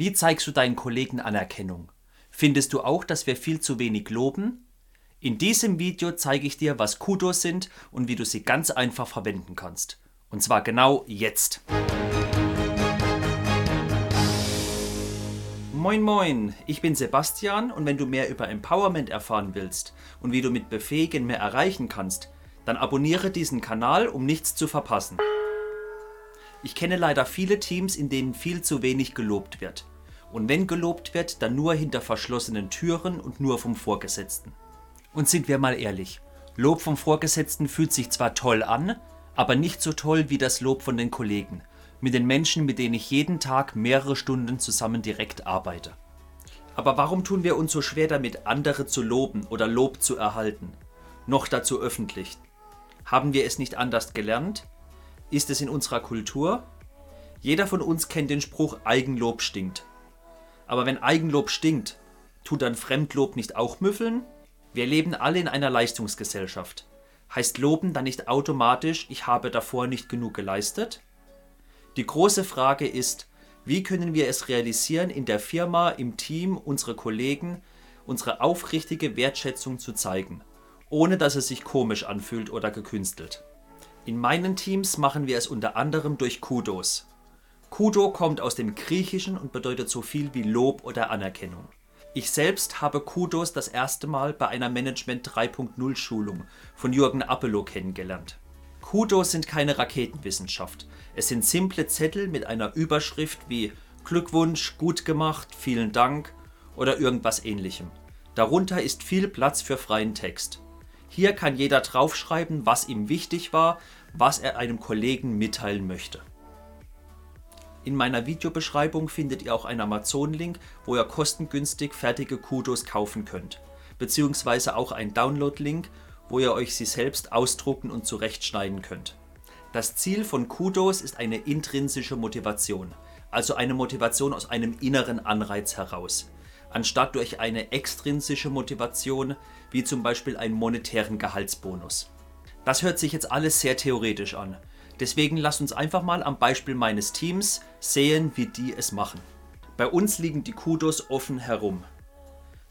Wie zeigst du deinen Kollegen Anerkennung? Findest du auch, dass wir viel zu wenig loben? In diesem Video zeige ich dir, was Kudos sind und wie du sie ganz einfach verwenden kannst. Und zwar genau jetzt. Moin moin, ich bin Sebastian und wenn du mehr über Empowerment erfahren willst und wie du mit Befähigen mehr erreichen kannst, dann abonniere diesen Kanal, um nichts zu verpassen. Ich kenne leider viele Teams, in denen viel zu wenig gelobt wird. Und wenn gelobt wird, dann nur hinter verschlossenen Türen und nur vom Vorgesetzten. Und sind wir mal ehrlich, Lob vom Vorgesetzten fühlt sich zwar toll an, aber nicht so toll wie das Lob von den Kollegen, mit den Menschen, mit denen ich jeden Tag mehrere Stunden zusammen direkt arbeite. Aber warum tun wir uns so schwer damit, andere zu loben oder Lob zu erhalten? Noch dazu öffentlich. Haben wir es nicht anders gelernt? Ist es in unserer Kultur? Jeder von uns kennt den Spruch Eigenlob stinkt. Aber wenn Eigenlob stinkt, tut dann Fremdlob nicht auch müffeln? Wir leben alle in einer Leistungsgesellschaft. Heißt Loben dann nicht automatisch, ich habe davor nicht genug geleistet? Die große Frage ist, wie können wir es realisieren, in der Firma, im Team, unsere Kollegen, unsere aufrichtige Wertschätzung zu zeigen, ohne dass es sich komisch anfühlt oder gekünstelt. In meinen Teams machen wir es unter anderem durch Kudos. Kudo kommt aus dem Griechischen und bedeutet so viel wie Lob oder Anerkennung. Ich selbst habe Kudos das erste Mal bei einer Management 3.0 Schulung von Jürgen Appelow kennengelernt. Kudos sind keine Raketenwissenschaft. Es sind simple Zettel mit einer Überschrift wie Glückwunsch, gut gemacht, vielen Dank oder irgendwas ähnlichem. Darunter ist viel Platz für freien Text. Hier kann jeder draufschreiben, was ihm wichtig war, was er einem Kollegen mitteilen möchte. In meiner Videobeschreibung findet ihr auch einen Amazon-Link, wo ihr kostengünstig fertige Kudos kaufen könnt, beziehungsweise auch einen Download-Link, wo ihr euch sie selbst ausdrucken und zurechtschneiden könnt. Das Ziel von Kudos ist eine intrinsische Motivation, also eine Motivation aus einem inneren Anreiz heraus anstatt durch eine extrinsische Motivation, wie zum Beispiel einen monetären Gehaltsbonus. Das hört sich jetzt alles sehr theoretisch an. Deswegen lasst uns einfach mal am Beispiel meines Teams sehen, wie die es machen. Bei uns liegen die Kudos offen herum.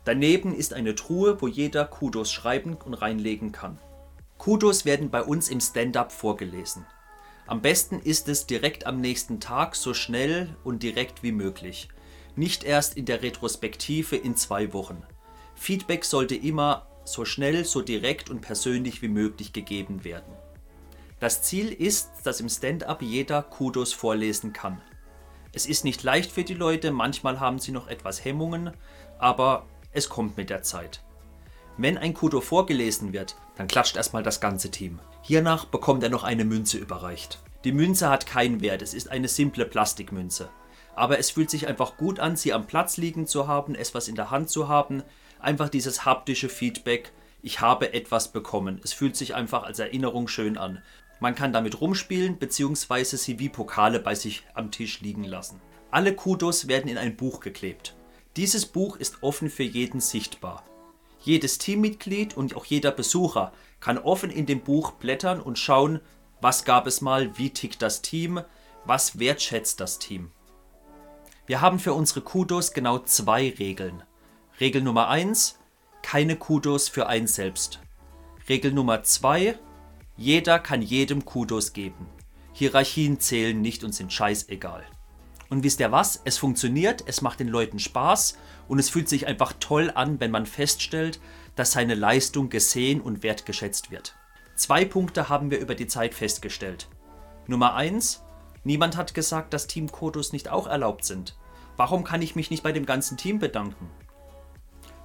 Daneben ist eine Truhe, wo jeder Kudos schreiben und reinlegen kann. Kudos werden bei uns im Stand-up vorgelesen. Am besten ist es direkt am nächsten Tag so schnell und direkt wie möglich nicht erst in der Retrospektive in zwei Wochen. Feedback sollte immer so schnell, so direkt und persönlich wie möglich gegeben werden. Das Ziel ist, dass im Stand-up jeder Kudos vorlesen kann. Es ist nicht leicht für die Leute, manchmal haben sie noch etwas Hemmungen, aber es kommt mit der Zeit. Wenn ein Kudo vorgelesen wird, dann klatscht erstmal das ganze Team. Hiernach bekommt er noch eine Münze überreicht. Die Münze hat keinen Wert, es ist eine simple Plastikmünze aber es fühlt sich einfach gut an, sie am Platz liegen zu haben, etwas in der Hand zu haben, einfach dieses haptische Feedback, ich habe etwas bekommen. Es fühlt sich einfach als Erinnerung schön an. Man kann damit rumspielen bzw. sie wie Pokale bei sich am Tisch liegen lassen. Alle Kudos werden in ein Buch geklebt. Dieses Buch ist offen für jeden sichtbar. Jedes Teammitglied und auch jeder Besucher kann offen in dem Buch blättern und schauen, was gab es mal, wie tickt das Team, was wertschätzt das Team. Wir haben für unsere Kudos genau zwei Regeln. Regel Nummer 1, keine Kudos für ein selbst. Regel Nummer 2, jeder kann jedem Kudos geben. Hierarchien zählen nicht und sind scheißegal. Und wisst ihr was? Es funktioniert, es macht den Leuten Spaß und es fühlt sich einfach toll an, wenn man feststellt, dass seine Leistung gesehen und wertgeschätzt wird. Zwei Punkte haben wir über die Zeit festgestellt. Nummer 1, Niemand hat gesagt, dass Teamkodos nicht auch erlaubt sind. Warum kann ich mich nicht bei dem ganzen Team bedanken?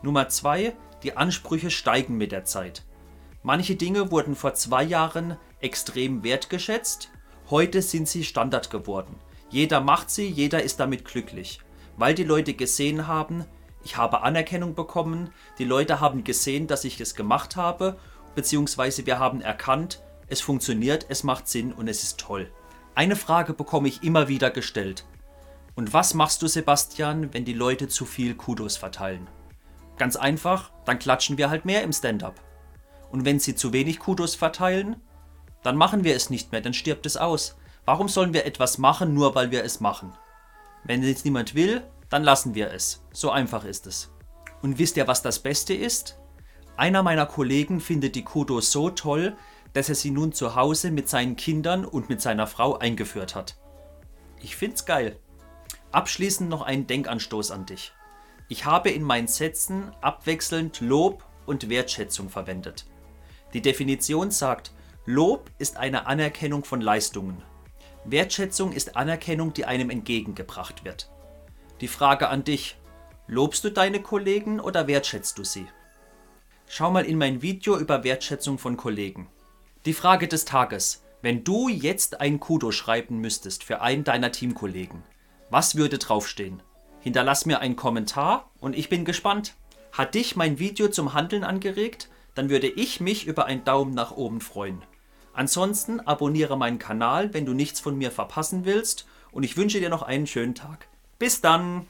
Nummer 2. Die Ansprüche steigen mit der Zeit. Manche Dinge wurden vor zwei Jahren extrem wertgeschätzt, heute sind sie Standard geworden. Jeder macht sie, jeder ist damit glücklich, weil die Leute gesehen haben, ich habe Anerkennung bekommen, die Leute haben gesehen, dass ich es gemacht habe, beziehungsweise wir haben erkannt, es funktioniert, es macht Sinn und es ist toll. Eine Frage bekomme ich immer wieder gestellt. Und was machst du, Sebastian, wenn die Leute zu viel Kudos verteilen? Ganz einfach, dann klatschen wir halt mehr im Stand-up. Und wenn sie zu wenig Kudos verteilen, dann machen wir es nicht mehr, dann stirbt es aus. Warum sollen wir etwas machen, nur weil wir es machen? Wenn es niemand will, dann lassen wir es. So einfach ist es. Und wisst ihr, was das Beste ist? Einer meiner Kollegen findet die Kudo so toll, dass er sie nun zu Hause mit seinen Kindern und mit seiner Frau eingeführt hat. Ich find's geil. Abschließend noch einen Denkanstoß an dich. Ich habe in meinen Sätzen abwechselnd Lob und Wertschätzung verwendet. Die Definition sagt, Lob ist eine Anerkennung von Leistungen. Wertschätzung ist Anerkennung, die einem entgegengebracht wird. Die Frage an dich, lobst du deine Kollegen oder wertschätzt du sie? Schau mal in mein Video über Wertschätzung von Kollegen. Die Frage des Tages. Wenn du jetzt ein Kudo schreiben müsstest für einen deiner Teamkollegen, was würde draufstehen? Hinterlass mir einen Kommentar und ich bin gespannt. Hat dich mein Video zum Handeln angeregt? Dann würde ich mich über einen Daumen nach oben freuen. Ansonsten abonniere meinen Kanal, wenn du nichts von mir verpassen willst und ich wünsche dir noch einen schönen Tag. Bis dann!